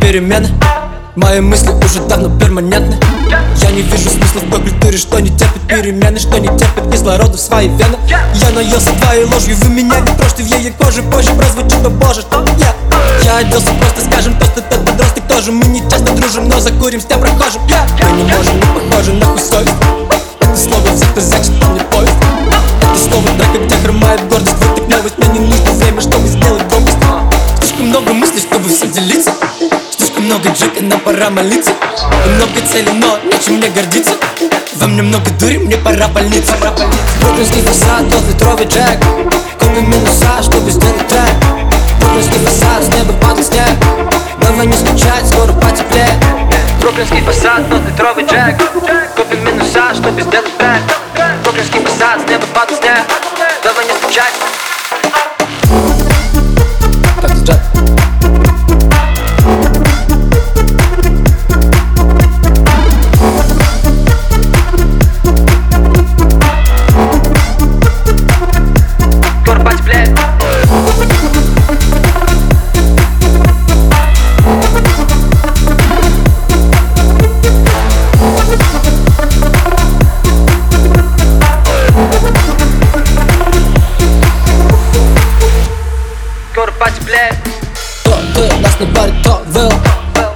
перемены. Мои мысли уже давно перманентны. Я не вижу смысла в той культуре, что не терпит перемены Что не терпит кислорода в свои вены. Я наелся твоей ложью, вы меня не трожьте в ее коже Позже прозвучит, о боже, что я. Я оделся просто, скажем, то, что тот подросток тоже Мы не часто дружим, но закурим с тем прохожим Мы не можем, мы похожи на совесть Это слово взято, значит, он не поезд Это слово драка, где хромает гордость делиться Слишком много джека, нам пора молиться. Много целей, но нечем мне гордиться. Во мне много дури, мне пора больница Бруклинский фасад, двухлитровый джек. Купим минуса, чтобы сделать трек. Бруклинский фасад, с неба падал снег. Давай не скучать, скоро потеплеет. Бруклинский фасад, двухлитровый джек. Купим минуса, чтобы сделать трек. Бруклинский фасад, с неба падал снег. Давай не скучать Скоро потеплеет Кто ты, нас на баре, кто был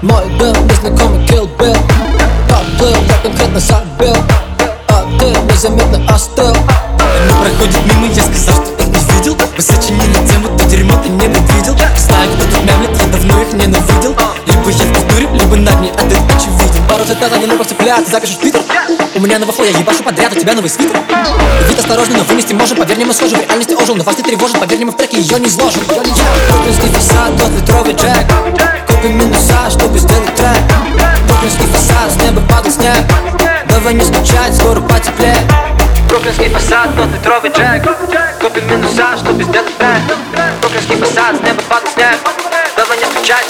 Мой был незнакомый Kill Bill Поплыл, я конкретно забил А ты незаметно остыл Они проходят мимо, я сказал, что их не видел Вы сочинили тему, то дерьмо ты не предвидел Знаю, кто тут мямлет, я давно их ненавидел Либо я в культуре, либо над ней, а ты очевиден Пару цитат, они на цепляют, запишешь У меня новый флоу, я ебашу подряд, у тебя новый свитер Вид осторожный, но вынести можем, поверь, не мы схожи В реальности ожил, но вас не тревожит, поверь, мы в треке ее не изложим Бруклинский фасад, двухлитровый джек. Купим минуса, чтобы сделать трек. Бруклинский фасад, с неба падал снег. Давай не скучать, скоро потеплеет Бруклинский фасад, двухлитровый джек. Купим минуса, чтобы сделать трек. Бруклинский фасад, с неба падал снег. Давай не скучать